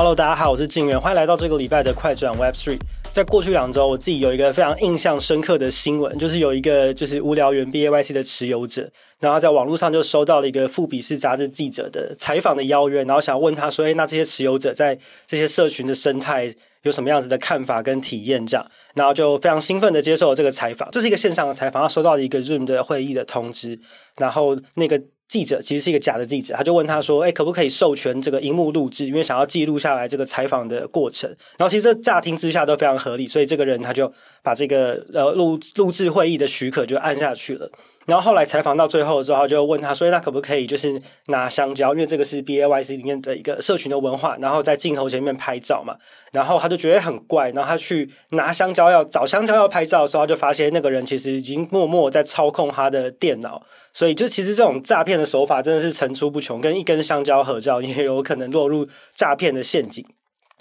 Hello，大家好，我是静远，欢迎来到这个礼拜的快转 Web3。在过去两周，我自己有一个非常印象深刻的新闻，就是有一个就是无聊猿 BAYC 的持有者，然后在网络上就收到了一个富比士杂志记者的采访的邀约，然后想问他说：“哎，那这些持有者在这些社群的生态有什么样子的看法跟体验？”这样，然后就非常兴奋的接受了这个采访。这是一个线上的采访，他收到了一个 Zoom 的会议的通知，然后那个。记者其实是一个假的记者，他就问他说：“哎，可不可以授权这个荧幕录制？因为想要记录下来这个采访的过程。”然后其实这乍听之下都非常合理，所以这个人他就把这个呃录录制会议的许可就按下去了。然后后来采访到最后的时候，就问他说：“那可不可以就是拿香蕉？因为这个是 BAYC 里面的一个社群的文化，然后在镜头前面拍照嘛。”然后他就觉得很怪，然后他去拿香蕉要找香蕉要拍照的时候，他就发现那个人其实已经默默在操控他的电脑。所以就其实这种诈骗的手法真的是层出不穷，跟一根香蕉合照也有可能落入诈骗的陷阱。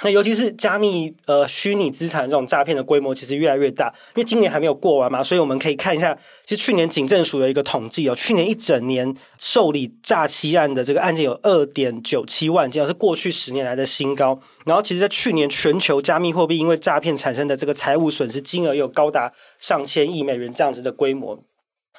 那尤其是加密呃虚拟资产这种诈骗的规模其实越来越大，因为今年还没有过完嘛，所以我们可以看一下，其实去年警政署的一个统计哦，去年一整年受理诈欺案的这个案件有二点九七万件，是过去十年来的新高。然后其实，在去年全球加密货币因为诈骗产生的这个财务损失金额有高达上千亿美元这样子的规模。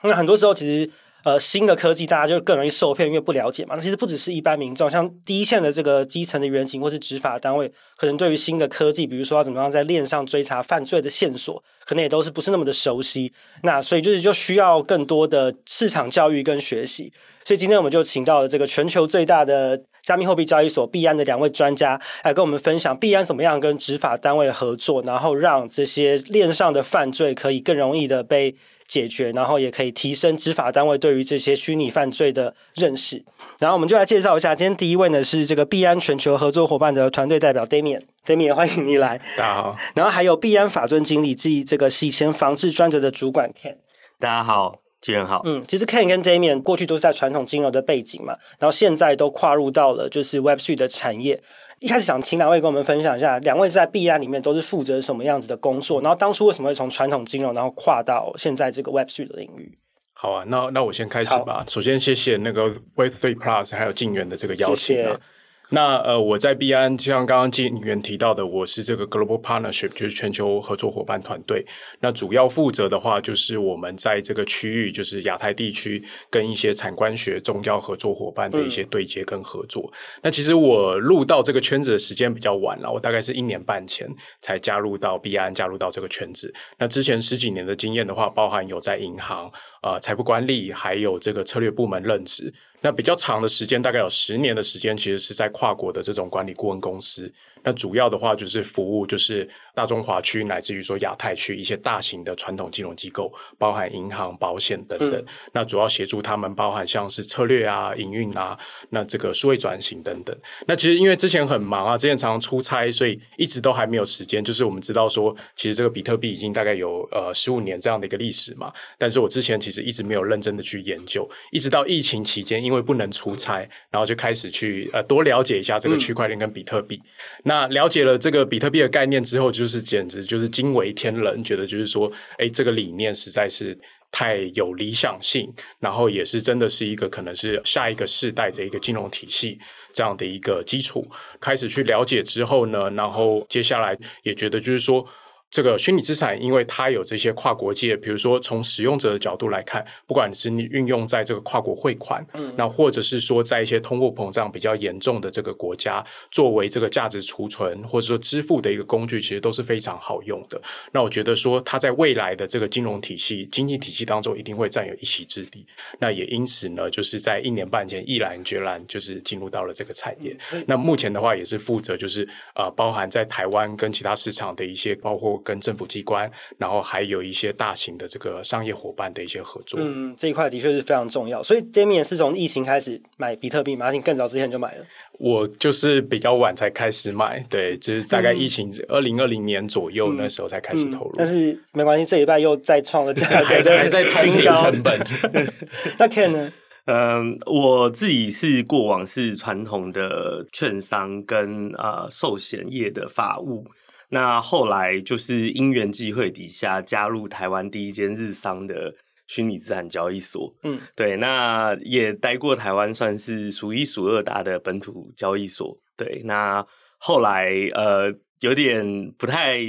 那很多时候其实。呃，新的科技大家就更容易受骗，因为不了解嘛。那其实不只是一般民众，像第一线的这个基层的员警或是执法单位，可能对于新的科技，比如说要怎么样在链上追查犯罪的线索，可能也都是不是那么的熟悉。那所以就是就需要更多的市场教育跟学习。所以今天我们就请到了这个全球最大的加密货币交易所币安的两位专家来跟我们分享币安怎么样跟执法单位合作，然后让这些链上的犯罪可以更容易的被。解决，然后也可以提升执法单位对于这些虚拟犯罪的认识。然后我们就来介绍一下，今天第一位呢是这个币安全球合作伙伴的团队代表 Damian，Damian 欢迎你来。大家好。然后还有币安法尊经理及这个洗钱防治专责的主管 Ken。大家好，主持人好。嗯，其实 Ken 跟 Damian 过去都是在传统金融的背景嘛，然后现在都跨入到了就是 Web3 的产业。一开始想请两位跟我们分享一下，两位在币安里面都是负责什么样子的工作？然后当初为什么会从传统金融，然后跨到现在这个 Web3 的领域？好啊，那那我先开始吧。首先谢谢那个 Web3 Plus 还有晋元的这个邀请啊。谢谢那呃，我在币安，就像刚刚静远提到的，我是这个 Global Partnership，就是全球合作伙伴团队。那主要负责的话，就是我们在这个区域，就是亚太地区，跟一些产官学重要合作伙伴的一些对接跟合作。那其实我入到这个圈子的时间比较晚了，我大概是一年半前才加入到币安，加入到这个圈子。那之前十几年的经验的话，包含有在银行、呃财富管理，还有这个策略部门任职。那比较长的时间，大概有十年的时间，其实是在跨国的这种管理顾问公司。那主要的话就是服务，就是大中华区乃至于说亚太区一些大型的传统金融机构，包含银行、保险等等。嗯、那主要协助他们，包含像是策略啊、营运啊，那这个数位转型等等。那其实因为之前很忙啊，之前常常出差，所以一直都还没有时间。就是我们知道说，其实这个比特币已经大概有呃十五年这样的一个历史嘛，但是我之前其实一直没有认真的去研究，一直到疫情期间，因为不能出差，然后就开始去呃多了解一下这个区块链跟比特币。嗯那了解了这个比特币的概念之后，就是简直就是惊为天人，觉得就是说，哎，这个理念实在是太有理想性，然后也是真的是一个可能是下一个世代的一个金融体系这样的一个基础。开始去了解之后呢，然后接下来也觉得就是说。这个虚拟资产，因为它有这些跨国界，比如说从使用者的角度来看，不管是你运用在这个跨国汇款，嗯，那或者是说在一些通货膨胀比较严重的这个国家，作为这个价值储存或者说支付的一个工具，其实都是非常好用的。那我觉得说，它在未来的这个金融体系、经济体系当中，一定会占有一席之地。那也因此呢，就是在一年半前毅然决然就是进入到了这个产业。嗯，那目前的话，也是负责就是呃，包含在台湾跟其他市场的一些，包括。跟政府机关，然后还有一些大型的这个商业伙伴的一些合作。嗯，这一块的确是非常重要。所以 Damian 是从疫情开始买比特币吗？你更早之前就买了？我就是比较晚才开始买，对，就是大概疫情二零二零年左右那时候才开始投入。嗯嗯、但是没关系，这一拜又再创了价格，还在还在摊平成本。那 Ken 呢？嗯，我自己是过往是传统的券商跟啊、呃、寿险业的法务。那后来就是因缘际会底下加入台湾第一间日商的虚拟资产交易所，嗯，对，那也待过台湾算是数一数二大的本土交易所，对，那后来呃有点不太。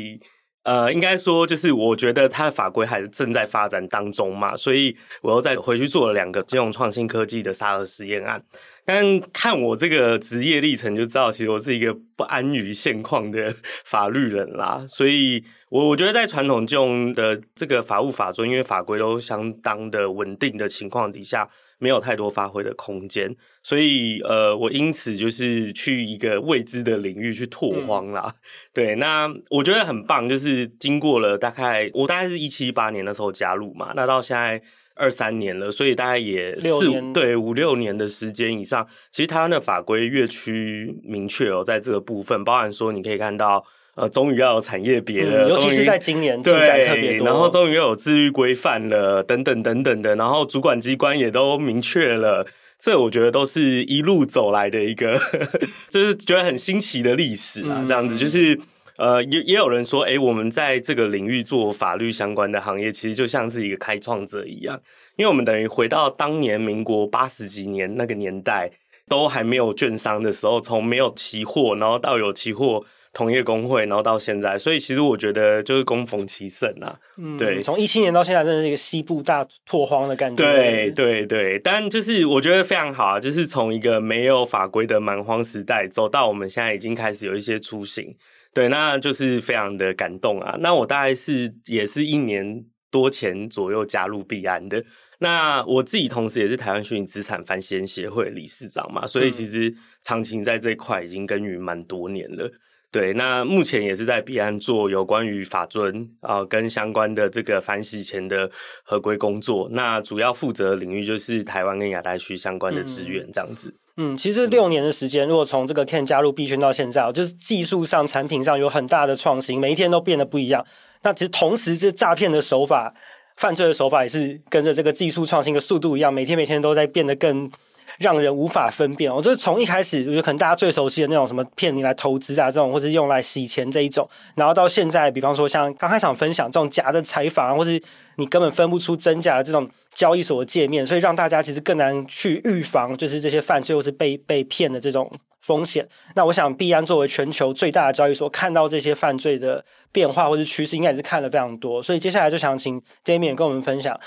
呃，应该说就是我觉得它的法规还是正在发展当中嘛，所以我又再回去做了两个金融创新科技的沙盒实验案。但看我这个职业历程就知道，其实我是一个不安于现况的法律人啦。所以我我觉得在传统金融的这个法务法中，因为法规都相当的稳定的情况底下。没有太多发挥的空间，所以呃，我因此就是去一个未知的领域去拓荒啦。嗯、对，那我觉得很棒，就是经过了大概我大概是一七一八年的时候加入嘛，那到现在二三年了，所以大概也四对五六年的时间以上。其实台湾的法规越趋明确哦，在这个部分，包含说你可以看到。呃，终于要有产业别了，嗯，尤其是在今年进展特别多，然后终于又有自律规范了，等等等等的，然后主管机关也都明确了，这我觉得都是一路走来的一个，就是觉得很新奇的历史啊，这样子，就是呃，也也有人说，哎，我们在这个领域做法律相关的行业，其实就像是一个开创者一样，因为我们等于回到当年民国八十几年那个年代，都还没有券商的时候，从没有期货，然后到有期货。同业工会，然后到现在，所以其实我觉得就是恭逢其盛啊。嗯，对，从一七年到现在，真的是一个西部大拓荒的感觉。对对对，但就是我觉得非常好啊，就是从一个没有法规的蛮荒时代，走到我们现在已经开始有一些雏形。对，那就是非常的感动啊。那我大概是也是一年多前左右加入币安的。那我自己同时也是台湾虚拟资产翻新协会理事长嘛，所以其实长期在这一块已经耕耘蛮多年了。对，那目前也是在币安做有关于法尊啊、呃、跟相关的这个反洗钱的合规工作。那主要负责的领域就是台湾跟亚太区相关的资源这样子。嗯，其实六年的时间，如果从这个 Can 加入币圈到现在，就是技术上、产品上有很大的创新，每一天都变得不一样。那其实同时，这诈骗的手法、犯罪的手法也是跟着这个技术创新的速度一样，每天每天都在变得更。让人无法分辨哦，就是从一开始，我觉得可能大家最熟悉的那种什么骗你来投资啊这种，或者是用来洗钱这一种，然后到现在，比方说像刚开场分享这种假的采访，或是你根本分不出真假的这种交易所的界面，所以让大家其实更难去预防，就是这些犯罪或是被被 骗的这种风险。那我想币安作为全球最大的交易所，看到这些犯罪的变化或是趋势，应该也是看了非常多。所以接下来就想请 Damian 跟我们分享。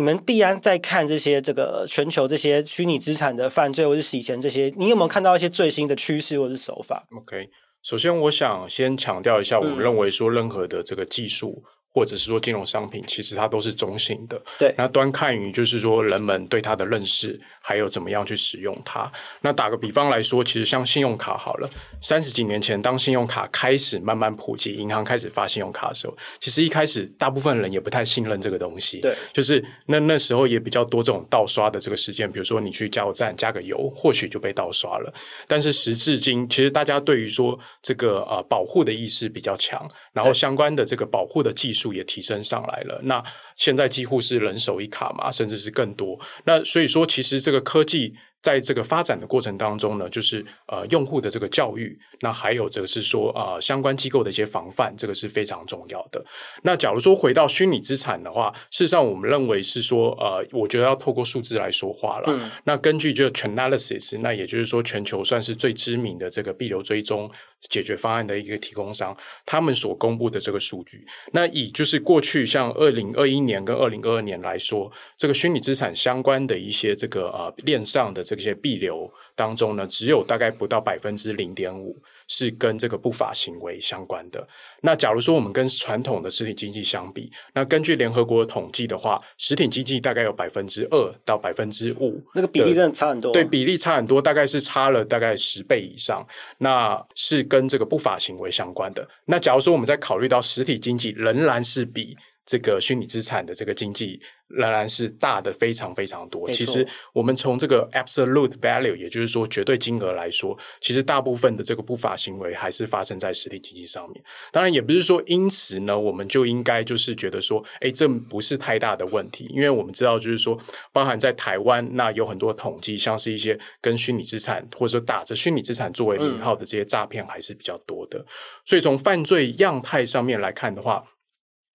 你们必然在看这些这个全球这些虚拟资产的犯罪或者洗钱这些，你有没有看到一些最新的趋势或是手法？OK，首先我想先强调一下，我们认为说任何的这个技术。嗯或者是说金融商品，其实它都是中性的。对，那端看于就是说人们对它的认识，还有怎么样去使用它。那打个比方来说，其实像信用卡好了，三十几年前当信用卡开始慢慢普及，银行开始发信用卡的时候，其实一开始大部分人也不太信任这个东西。对，就是那那时候也比较多这种盗刷的这个事件，比如说你去加油站加个油，或许就被盗刷了。但是时至今，其实大家对于说这个呃保护的意识比较强，然后相关的这个保护的技术。也提升上来了，那现在几乎是人手一卡嘛，甚至是更多。那所以说，其实这个科技。在这个发展的过程当中呢，就是呃用户的这个教育，那还有这个是说呃相关机构的一些防范，这个是非常重要的。那假如说回到虚拟资产的话，事实上我们认为是说呃，我觉得要透过数字来说话了。嗯。那根据这个 Chainalysis，那也就是说全球算是最知名的这个币流追踪解决方案的一个提供商，他们所公布的这个数据，那以就是过去像二零二一年跟二零二二年来说，这个虚拟资产相关的一些这个呃链上的。这些币流当中呢，只有大概不到百分之零点五是跟这个不法行为相关的。那假如说我们跟传统的实体经济相比，那根据联合国的统计的话，实体经济大概有百分之二到百分之五，那个比例真的差很多。对，比例差很多，大概是差了大概十倍以上。那是跟这个不法行为相关的。那假如说我们在考虑到实体经济仍然是比这个虚拟资产的这个经济。仍然是大的非常非常多。其实我们从这个 absolute value，也就是说绝对金额来说，其实大部分的这个不法行为还是发生在实体经济上面。当然，也不是说因此呢，我们就应该就是觉得说，哎，这不是太大的问题。因为我们知道，就是说，包含在台湾，那有很多统计，像是一些跟虚拟资产或者说打着虚拟资产作为名号的这些诈骗，还是比较多的。所以从犯罪样态上面来看的话，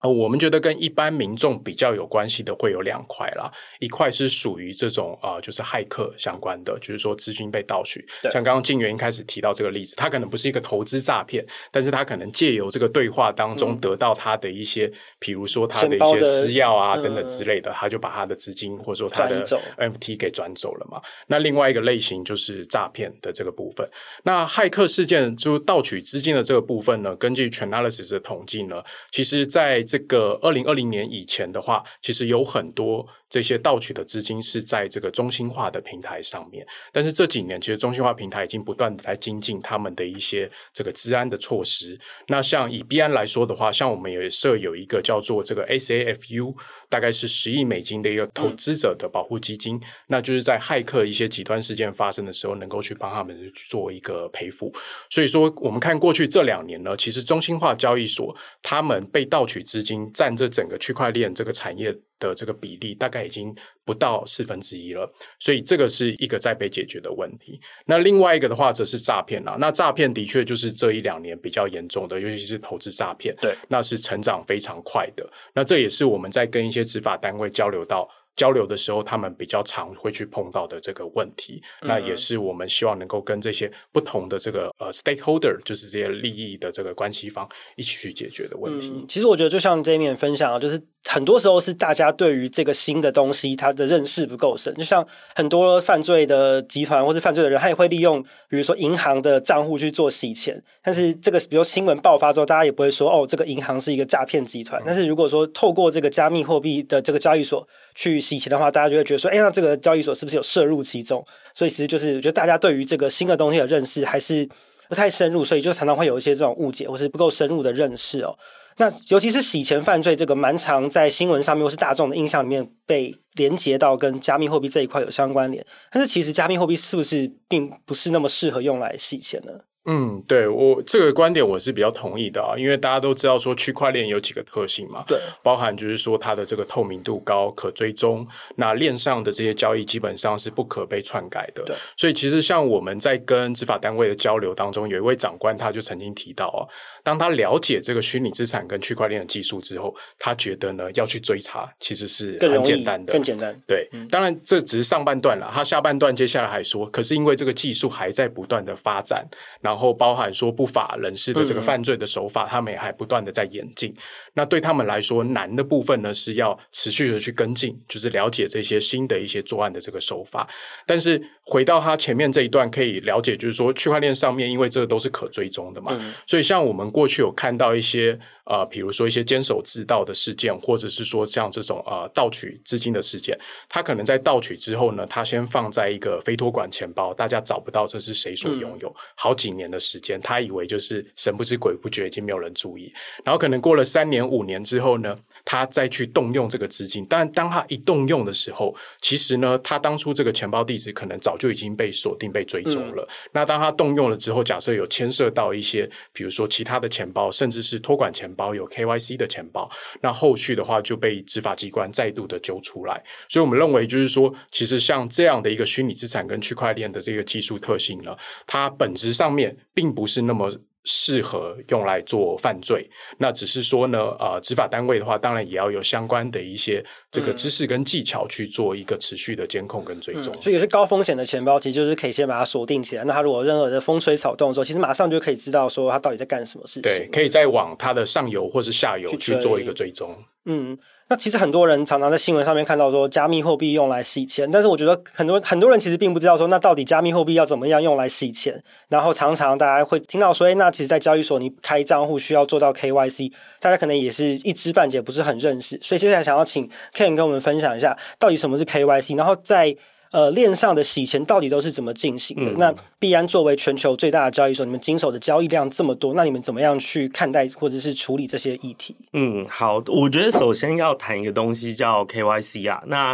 呃，我们觉得跟一般民众比较有关系的会有两块啦，一块是属于这种呃，就是骇客相关的，就是说资金被盗取，像刚刚静源一开始提到这个例子，他可能不是一个投资诈骗，但是他可能借由这个对话当中得到他的一些，比如说他的一些私钥啊等等之类的，他就把他的资金或者说他的 NFT 给转走了嘛。那另外一个类型就是诈骗的这个部分。那骇客事件就盗取资金的这个部分呢，根据 Chainalysis 的统计呢，其实在这这个二零二零年以前的话，其实有很多这些盗取的资金是在这个中心化的平台上面。但是这几年，其实中心化平台已经不断的在精进他们的一些这个治安的措施。那像以币安来说的话，像我们也设有一个叫做这个 SAFU。大概是十亿美金的一个投资者的保护基金，那就是在骇客一些极端事件发生的时候，能够去帮他们去做一个赔付。所以说，我们看过去这两年呢，其实中心化交易所他们被盗取资金占这整个区块链这个产业的这个比例，大概已经不到四分之一了。所以这个是一个在被解决的问题。那另外一个的话，则是诈骗啦。那诈骗的确就是这一两年比较严重的，尤其是投资诈骗，对，那是成长非常快的。那这也是我们在跟一些执法单位交流到。交流的时候，他们比较常会去碰到的这个问题，嗯、那也是我们希望能够跟这些不同的这个呃 stakeholder，就是这些利益的这个关系方一起去解决的问题。嗯、其实我觉得，就像这一面分享啊，就是很多时候是大家对于这个新的东西，它的认识不够深。就像很多犯罪的集团或者犯罪的人，他也会利用比如说银行的账户去做洗钱。但是这个比如新闻爆发之后，大家也不会说哦，这个银行是一个诈骗集团。嗯、但是如果说透过这个加密货币的这个交易所去洗钱的话，大家就会觉得说，哎，那这个交易所是不是有涉入其中？所以其实就是，我觉得大家对于这个新的东西的认识还是不太深入，所以就常常会有一些这种误解，或是不够深入的认识哦。那尤其是洗钱犯罪，这个蛮常在新闻上面或是大众的印象里面被连接到跟加密货币这一块有相关联。但是其实加密货币是不是并不是那么适合用来洗钱呢？嗯，对，我这个观点我是比较同意的啊，因为大家都知道说区块链有几个特性嘛，对，包含就是说它的这个透明度高、可追踪，那链上的这些交易基本上是不可被篡改的，对，所以其实像我们在跟执法单位的交流当中，有一位长官他就曾经提到啊，当他了解这个虚拟资产跟区块链的技术之后，他觉得呢要去追查其实是很简单的，更简单，对，嗯，当然这只是上半段了，他下半段接下来还说，可是因为这个技术还在不断的发展，然后。然后包含说不法人士的这个犯罪的手法，他们也还不断的在演进。那对他们来说，难的部分呢是要持续的去跟进，就是了解这些新的一些作案的这个手法。但是回到他前面这一段，可以了解，就是说区块链上面，因为这个都是可追踪的嘛，所以像我们过去有看到一些。呃，比如说一些监守自盗的事件，或者是说像这种呃盗取资金的事件，他可能在盗取之后呢，他先放在一个非托管钱包，大家找不到这是谁所拥有，嗯、好几年的时间，他以为就是神不知鬼不觉，已经没有人注意，然后可能过了三年五年之后呢，他再去动用这个资金，但当他一动用的时候，其实呢，他当初这个钱包地址可能早就已经被锁定、被追踪了。嗯、那当他动用了之后，假设有牵涉到一些，比如说其他的钱包，甚至是托管钱包。包有 KYC 的钱包，那后续的话就被执法机关再度的揪出来，所以我们认为就是说，其实像这样的一个虚拟资产跟区块链的这个技术特性呢，它本质上面并不是那么。适合用来做犯罪，那只是说呢，呃，执法单位的话，当然也要有相关的一些这个知识跟技巧去做一个持续的监控跟追踪。嗯。所以有些高风险的钱包，其实就是可以先把它锁定起来。那它如果任何的风吹草动的时候，其实马上就可以知道说它到底在干什么事情。对，可以再往它的上游或是下游去做一个追踪。嗯。那 其实很多人常常在新闻上面看到说加密货币用来洗钱，但是我觉得很多很多人其实并不知道说那到底加密货币要怎么样用来洗钱。然后常常大家会听到说，哎，那其实，在交易所你开账户需要做到 KYC，大家可能也是一知半解，不是很认识。所以接下来想要请 Ken 跟我们分享一下，到底什么是 KYC，然后在。呃，链上的洗钱到底都是怎么进行的？嗯、那币安作为全球最大的交易所，你们经手的交易量这么多，那你们怎么样去看待或者是处理这些议题？嗯，好，我觉得首先要谈一个东西叫 KYC 啊。那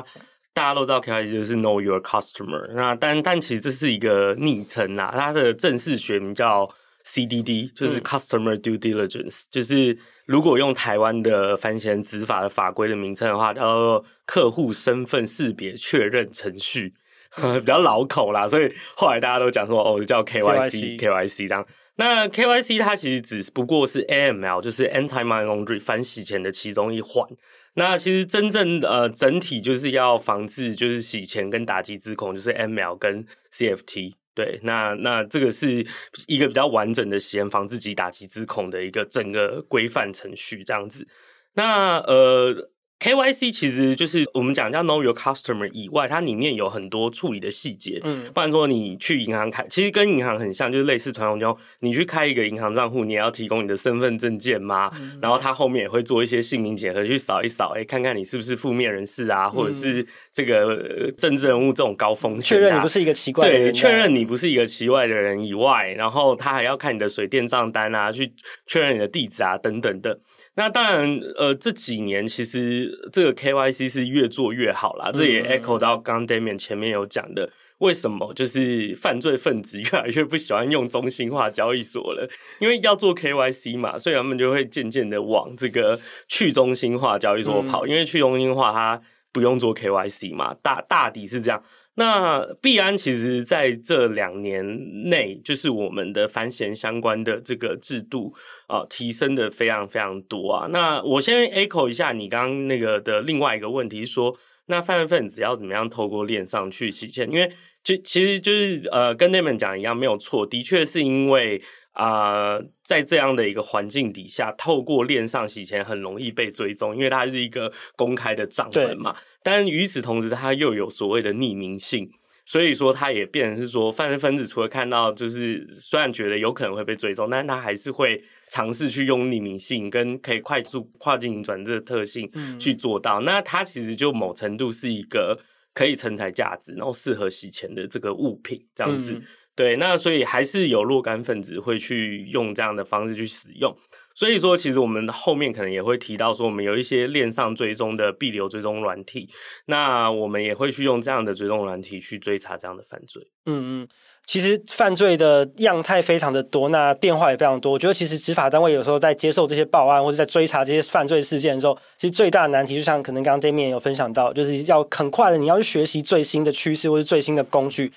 大家都知道 KYC 就是 Know Your Customer，那但但其实这是一个昵称啊，它的正式学名叫 CDD，就是 Customer Due Diligence，、嗯、就是。如果用台湾的反洗钱执法的法规的名称的话，叫做客户身份识别确认程序，比较老口啦，所以后来大家都讲说哦，叫 KYC KYC 这样。那 KYC 它其实只不过是 AML，就是 Anti Money Laundering 反洗钱的其中一环。那其实真正呃整体就是要防治就是洗钱跟打击资控，就是 ML 跟 CFT。对，那那这个是一个比较完整的洗钱防自己打击自恐的一个整个规范程序这样子。那呃。KYC 其实就是我们讲叫 Know Your Customer 以外，它里面有很多处理的细节。嗯，不然说你去银行开，其实跟银行很像，就是类似传统中，你去开一个银行账户，你也要提供你的身份证件吗？嗯、然后它后面也会做一些姓名结合，去扫一扫，哎，看看你是不是负面人士啊，或者是这个政治人物这种高风险、啊，确认你不是一个奇怪的人，对，确认你不是一个奇怪的人以外，然后他还要看你的水电账单啊，去确认你的地址啊，等等的。那当然，呃，这几年其实这个 KYC 是越做越好啦。这也 echo 到刚 Damian 前面有讲的，为什么就是犯罪分子越来越不喜欢用中心化交易所了？因为要做 KYC 嘛，所以他们就会渐渐的往这个去中心化交易所跑。因为去中心化它不用做 KYC 嘛，大大抵是这样。那币安其实在这两年内，就是我们的反洗相关的这个制度啊、提升的非常非常多啊。那我先 echo 一下你刚刚那个的另外一个问题，说那犯罪分子要怎么样透过链上去洗钱？因为其其实就是呃，跟那们讲一样，没有错，的确是因为。啊、呃，在这样的一个环境底下，透过链上洗钱很容易被追踪，因为它是一个公开的账本嘛。但与此同时，它又有所谓的匿名性，所以说它也变成是说，犯罪分子除了看到，就是虽然觉得有可能会被追踪，但他还是会尝试去用匿名性跟可以快速跨境转这个特性去做到。嗯、那它其实就某程度是一个可以承载价值，然后适合洗钱的这个物品，这样子。嗯对，那所以还是有若干分子会去用这样的方式去使用，所以说其实我们后面可能也会提到说，我们有一些链上追踪的币流追踪软体，那我们也会去用这样的追踪软体去追查这样的犯罪。嗯嗯，其实犯罪的样态非常的多，那变化也非常多。我觉得其实执法单位有时候在接受这些报案或者在追查这些犯罪事件的时候，其实最大的难题就像可能刚刚 Damian 有分享到，就是要很快的你要去学习最新的趋势或者最新的工具。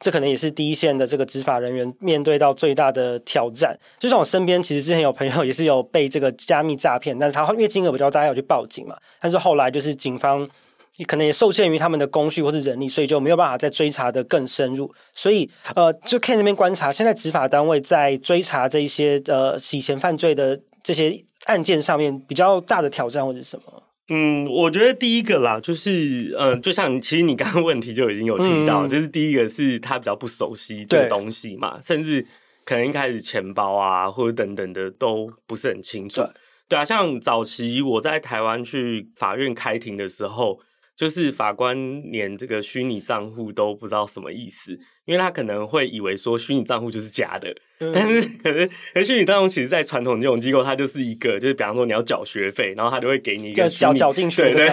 这可能也是第一线的这个执法人员面对到最大的挑战。就像我身边，其实之前有朋友也是有被这个加密诈骗，但是他因为金额比较大，要去报警嘛。但是后来就是警方可能也受限于他们的工序或是人力，所以就没有办法再追查得更深入。所以呃，就看那边观察，现在执法单位在追查这一些呃洗钱犯罪的这些案件上面，比较大的挑战或者什么？嗯，我觉得第一个啦，就是嗯、呃，就像其实你刚刚问题就已经有提到，嗯、就是第一个是他比较不熟悉这个东西嘛，甚至可能一开始钱包啊或者等等的都不是很清楚。对，对啊，像早期我在台湾去法院开庭的时候。就是法官连这个虚拟账户都不知道什么意思，因为他可能会以为说虚拟账户就是假的，嗯、但是可是虚拟账户其实，在传统金融机构，它就是一个，就是比方说你要缴学费，然后他就会给你一个缴缴进去。对，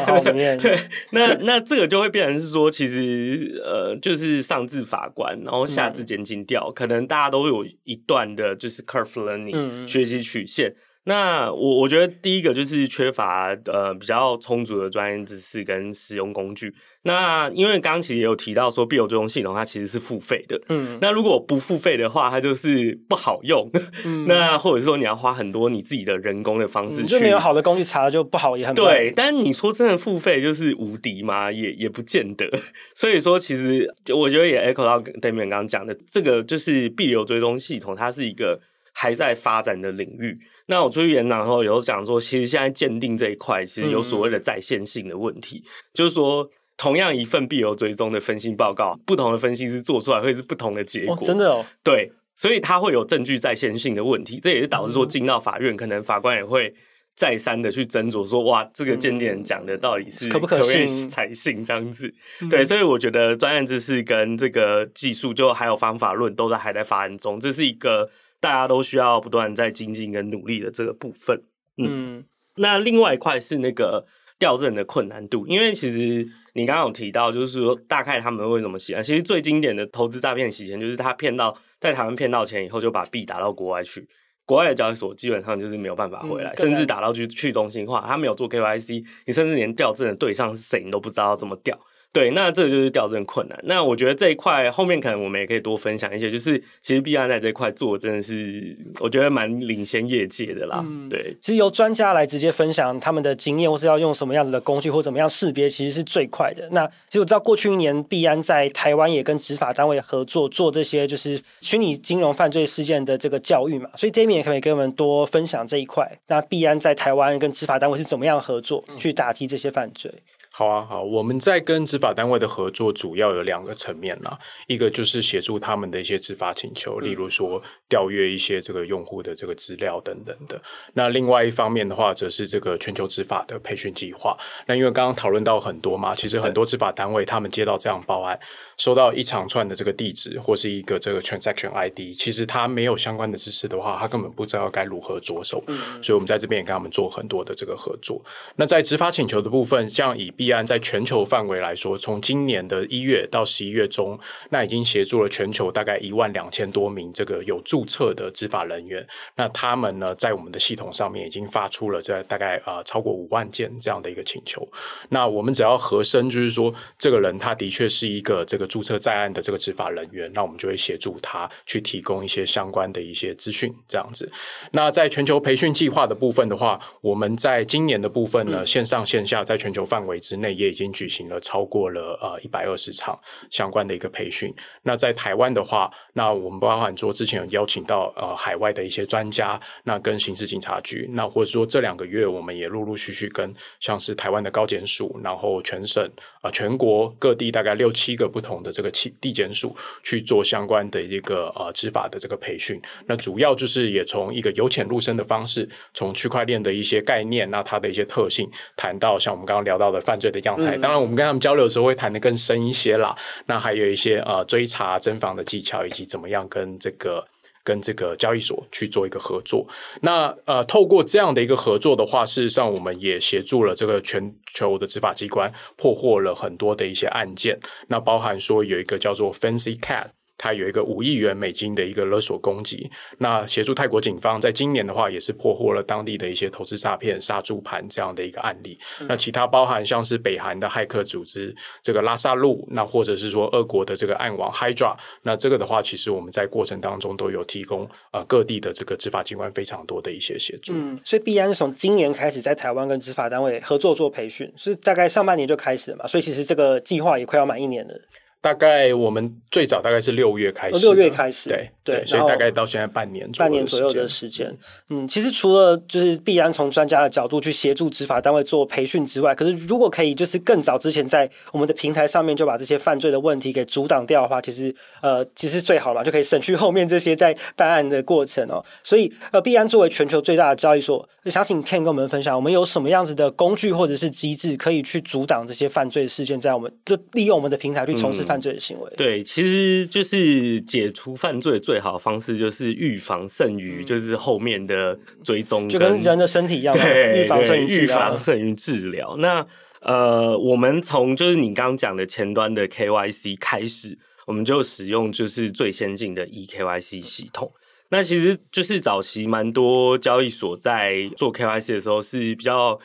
那那这个就会变成是说，其实呃，就是上至法官，然后下至检警调，嗯、可能大家都有一段的就是 curve learning、嗯、学习曲线。那我我觉得第一个就是缺乏呃比较充足的专业知识跟使用工具。那因为刚刚其实也有提到说必有追踪系统它其实是付费的，嗯，那如果不付费的话，它就是不好用。嗯，那或者是说你要花很多你自己的人工的方式去，嗯、就没有好的工具查了就不好，也很对。但你说真的付费就是无敌吗？也也不见得。所以说其实我觉得也 echo 到 Damian 刚刚讲的这个就是必有追踪系统，它是一个还在发展的领域。那我出去演讲后有讲说，其实现在鉴定这一块其实有所谓的在线性的问题，嗯、就是说同样一份必有追踪的分析报告，不同的分析师做出来会是不同的结果。哦、真的哦，对，所以它会有证据在线性的问题，这也是导致说进到法院，嗯、可能法官也会再三的去斟酌说，哇，这个鉴定人讲的到底是可不可信才信这样子。嗯、对，所以我觉得专业知识跟这个技术，就还有方法论，都在还在发展中，这是一个。大家都需要不断在精进跟努力的这个部分，嗯，嗯，那另外一块是那个调证的困难度，因为其实你刚刚有提到，就是说大概他们会怎么洗啊？其实最经典的投资诈骗洗钱，就是他骗到在台湾骗到钱以后，就把币打到国外去，国外的交易所基本上就是没有办法回来，嗯、甚至打到去去中心化，他没有做 KYC，你甚至连调证的对象是谁你都不知道怎么调。对，那这就是调证困难。那我觉得这一块后面可能我们也可以多分享一些，就是其实币安在这一块做真的是我觉得蛮领先业界的啦。嗯、对，其实由专家来直接分享他们的经验，或是要用什么样子的工具或怎么样识别，其实是最快的。那其实我知道过去一年币安在台湾也跟执法单位合作做这些就是虚拟金融犯罪事件的这个教育嘛，所以 Damian 也可以跟我们多分享这一块。那币安在台湾跟执法单位是怎么样合作去打击这些犯罪？好啊，好，我们在跟执法单位的合作主要有两个层面啦，一个就是协助他们的一些执法请求，例如说调阅一些这个用户的这个资料等等的。那另外一方面的话，则是这个全球执法的培训计划。那因为刚刚讨论到很多嘛，其实很多执法单位他们接到这样报案，收到一长串的这个地址或是一个这个 transaction ID，其实他没有相关的知识的话，他根本不知道该如何着手。所以我们在这边也跟他们做很多的这个合作。那在执法请求的部分，像以 B 币安在全球范围来说，从今年的一月到十一月中，那已经协助了全球大概一万两千多名这个有注册的执法人员。那他们呢，在我们的系统上面已经发出了这大概呃超过五万件这样的一个请求。那我们只要核身，就是说这个人他的确是一个这个注册在案的这个执法人员，那我们就会协助他去提供一些相关的一些资讯，这样子。那在全球培训计划的部分的话，我们在今年的部分呢，线上线下在全球范围之内也已经举行了超过了呃一百二十场相关的一个培训。那在台湾的话，那我们包含说之前有邀请到呃海外的一些专家，那跟刑事警察局，那或者说这两个月我们也陆陆续续跟像是台湾的高检署，然后全省啊、全国各地大概六七个不同的这个地检署去做相关的一个呃执法的这个培训。那主要就是也从一个由浅入深的方式，从区块链的一些概念，那它的一些特性，谈到像我们刚刚聊到的犯罪的样态。当然，我们跟他们交流的时候会谈得更深一些啦。那还有一些呃追查侦防的技巧，以及怎么样跟这个跟这个交易所去做一个合作。那呃，透过这样的一个合作的话，事实上我们也协助了这个全球的执法机关破获了很多的一些案件。那包含说有一个叫做 Fancy Cat。它有一个五亿元美金的一个勒索攻击，那协助泰国警方在今年的话，也是破获了当地的一些投资诈骗、杀猪盘这样的一个案例。嗯、那其他包含像是北韩的骇客组织这个拉萨路，那或者是说俄国的这个暗网 Hydra，那这个的话，其实我们在过程当中都有提供呃各地的这个执法机关非常多的一些协助。嗯，所以必然是从今年开始在台湾跟执法单位合作做培训，是大概上半年就开始了嘛？所以其实这个计划也快要满一年了。大概我们最早大概是六月开始，六月开始，对对，所以大概到现在半年半年左右的时间。嗯，其实除了就是必然从专家的角度去协助执法单位做培训之外，可是如果可以就是更早之前在我们的平台上面就把这些犯罪的问题给阻挡掉的话，其实呃其实最好嘛，就可以省去后面这些在办案的过程哦。所以呃，必安作为全球最大的交易所，想请 Ken 跟我们分享，我们有什么样子的工具或者是机制可以去阻挡这些犯罪事件，在我们就利用我们的平台去从事犯罪。的行为，对，其实就是解除犯罪最好的方式就是预防胜于就是后面的追踪，就跟人的身体一样，对，预防胜于预防胜于治疗。那呃，我们从就是你刚刚讲的前端的 KYC 开始，我们就使用就是最先进的 eKYC 系统。那其实就是早期蛮多交易所在做 KYC 的时候是比较。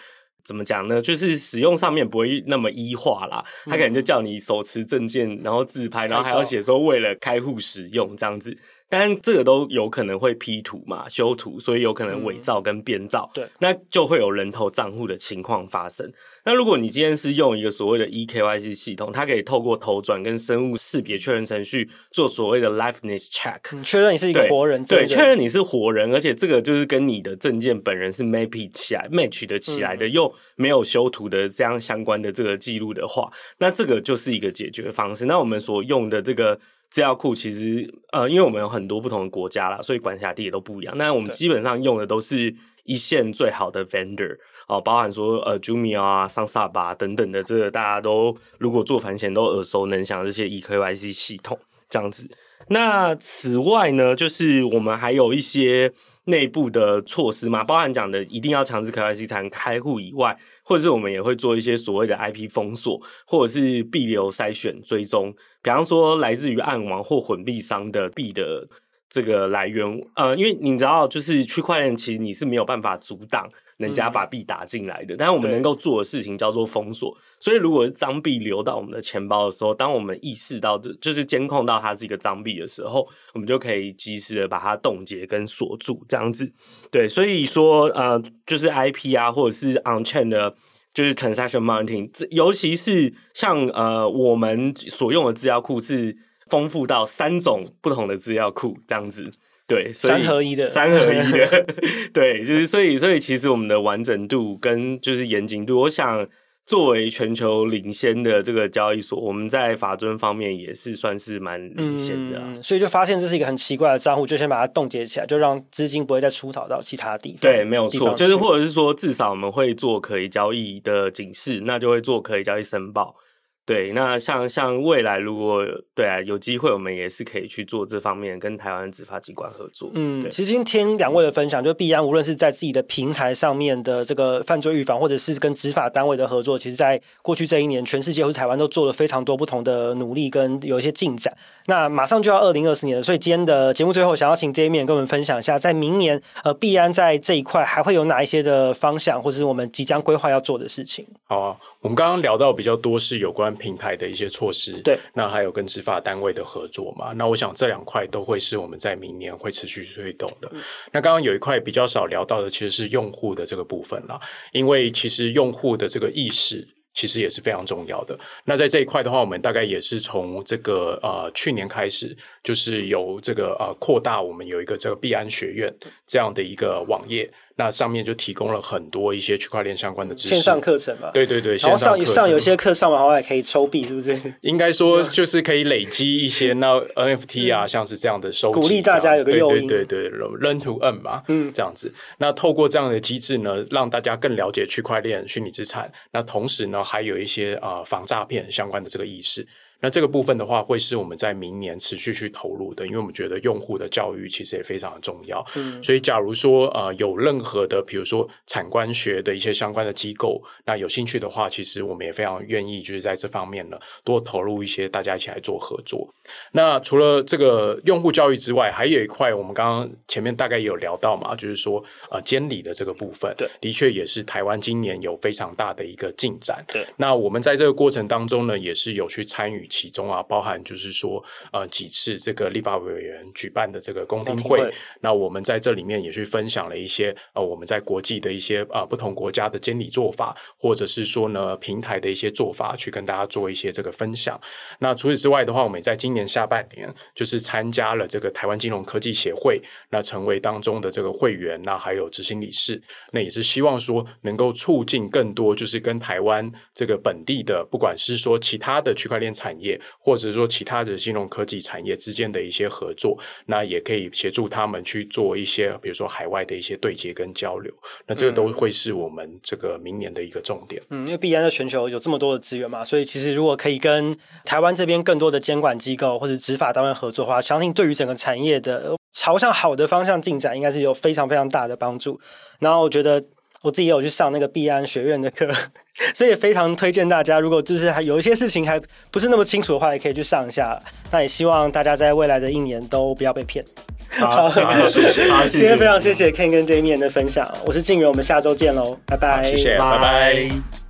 怎么讲呢？就是使用上面不会那么医化啦，他可能就叫你手持证件，然后自拍，然后还要写说为了开户使用这样子。但这个都有可能会 P 图嘛，修图，所以有可能伪造跟编造，嗯，对，那就会有人头账户的情况发生。那如果你今天是用一个所谓的 eKYC 系统，它可以透过头转跟生物识别确认程序做所谓的 liveness check，嗯，确认你是一个活人，对，确认你是活人，而且这个就是跟你的证件本人是 map 起来 match 的起来的，嗯，又没有修图的这样相关的这个记录的话，那这个就是一个解决方式。那我们所用的这个。资料库其实，呃，因为我们有很多不同的国家啦，所以管辖地也都不一样。那我们基本上用的都是一线最好的 vendor 哦，包含说呃 Jumio 啊、SunSub 啊等等的，这个大家都如果做反险都耳熟能详这些 eKYC 系统这样子。那此外呢，就是我们还有一些。内部的措施嘛，包含讲的一定要强制 KYC 才能开户以外，或者是我们也会做一些所谓的 IP 封锁，或者是币流筛选追踪。比方说，来自于暗网或混币商的币的这个来源，呃，因为你知道，就是区块链其实你是没有办法阻挡人家把币打进来的，嗯、但是我们能够做的事情叫做封锁。所以，如果是脏币流到我们的钱包的时候，当我们意识到这就是监控到它是一个脏币的时候，我们就可以及时的把它冻结跟锁住，这样子。对，所以说，呃，就是 IP 啊，或者是 on-chain 的，就是 transaction monitoring，尤其是像呃我们所用的资料库是。丰富到三种不同的资料库，这样子，对，三合一的，三合一的，对，就是所以，所以其实我们的完整度跟就是严谨度，我想作为全球领先的这个交易所，我们在法尊方面也是算是蛮领先的，啊嗯，所以就发现这是一个很奇怪的账户，就先把它冻结起来，就让资金不会再出逃到其他地方。对，没有错，就是或者是说，至少我们会做可疑交易的警示，那就会做可疑交易申报。对，那像像未来如果对啊有机会，我们也是可以去做这方面，跟台湾执法机关合作。嗯，其实今天两位的分享，就必安无论是在自己的平台上面的这个犯罪预防，或者是跟执法单位的合作，其实在过去这一年，全世界或是台湾都做了非常多不同的努力，跟有一些进展。那马上就要二零二四年了，所以今天的节目最后，想要请 Damian 跟我们分享一下，在明年呃必安在这一块还会有哪一些的方向，或者是我们即将规划要做的事情。好啊。我们刚刚聊到比较多是有关平台的一些措施，对，那还有跟执法单位的合作嘛，那我想这两块都会是我们在明年会持续推动的。嗯、那刚刚有一块比较少聊到的，其实是用户的这个部分啦，因为其实用户的这个意识其实也是非常重要的。那在这一块的话，我们大概也是从这个呃去年开始，就是由这个呃扩大，我们有一个这个币安学院这样的一个网页。那上面就提供了很多一些区块链相关的知识，线上课程嘛。对对对，然后上上有些课上完后还可以抽币，是不是？应该说就是可以累积一些 那 NFT 啊，像是这样的收，鼓励大家有个诱因，对对对，Learn to Earn 嘛，嗯，这样子。那透过这样的机制呢，让大家更了解区块链、虚拟资产。那同时呢，还有一些啊、呃、防诈骗相关的这个意识。那这个部分的话，会是我们在明年持续去投入的，因为我们觉得用户的教育其实也非常的重要。嗯，所以假如说呃有任何的，比如说产官学的一些相关的机构，那有兴趣的话，其实我们也非常愿意就是在这方面呢多投入一些，大家一起来做合作。那除了这个用户教育之外，还有一块我们刚刚前面大概也有聊到嘛，就是说呃监理的这个部分，对，的确也是台湾今年有非常大的一个进展。对，那我们在这个过程当中呢，也是有去参与。其中啊，包含就是说，呃，几次这个立法委员举办的这个公听会，那我们在这里面也去分享了一些呃，我们在国际的一些啊、呃、不同国家的监理做法，或者是说呢平台的一些做法，去跟大家做一些这个分享。那除此之外的话，我们也在今年下半年就是参加了这个台湾金融科技协会，那成为当中的这个会员，那还有执行理事，那也是希望说能够促进更多就是跟台湾这个本地的，不管是说其他的区块链产业。或者说其他的金融科技产业之间的一些合作，那也可以协助他们去做一些，比如说海外的一些对接跟交流。那这个都会是我们这个明年的一个重点。嗯，因为币安在全球有这么多的资源嘛，所以其实如果可以跟台湾这边更多的监管机构或者执法单位合作的话，相信对于整个产业的朝向好的方向进展，应该是有非常非常大的帮助。然后我觉得。我自己也有去上那个币安学院的课，所以也非常推荐大家，如果就是还有一些事情还不是那么清楚的话，也可以去上一下。那也希望大家在未来的一年都不要被骗。好，好，谢谢。好，今天非常谢谢 Ken 跟 Damian 的分享，我是静源，我们下周见喽，拜拜，谢谢，拜拜。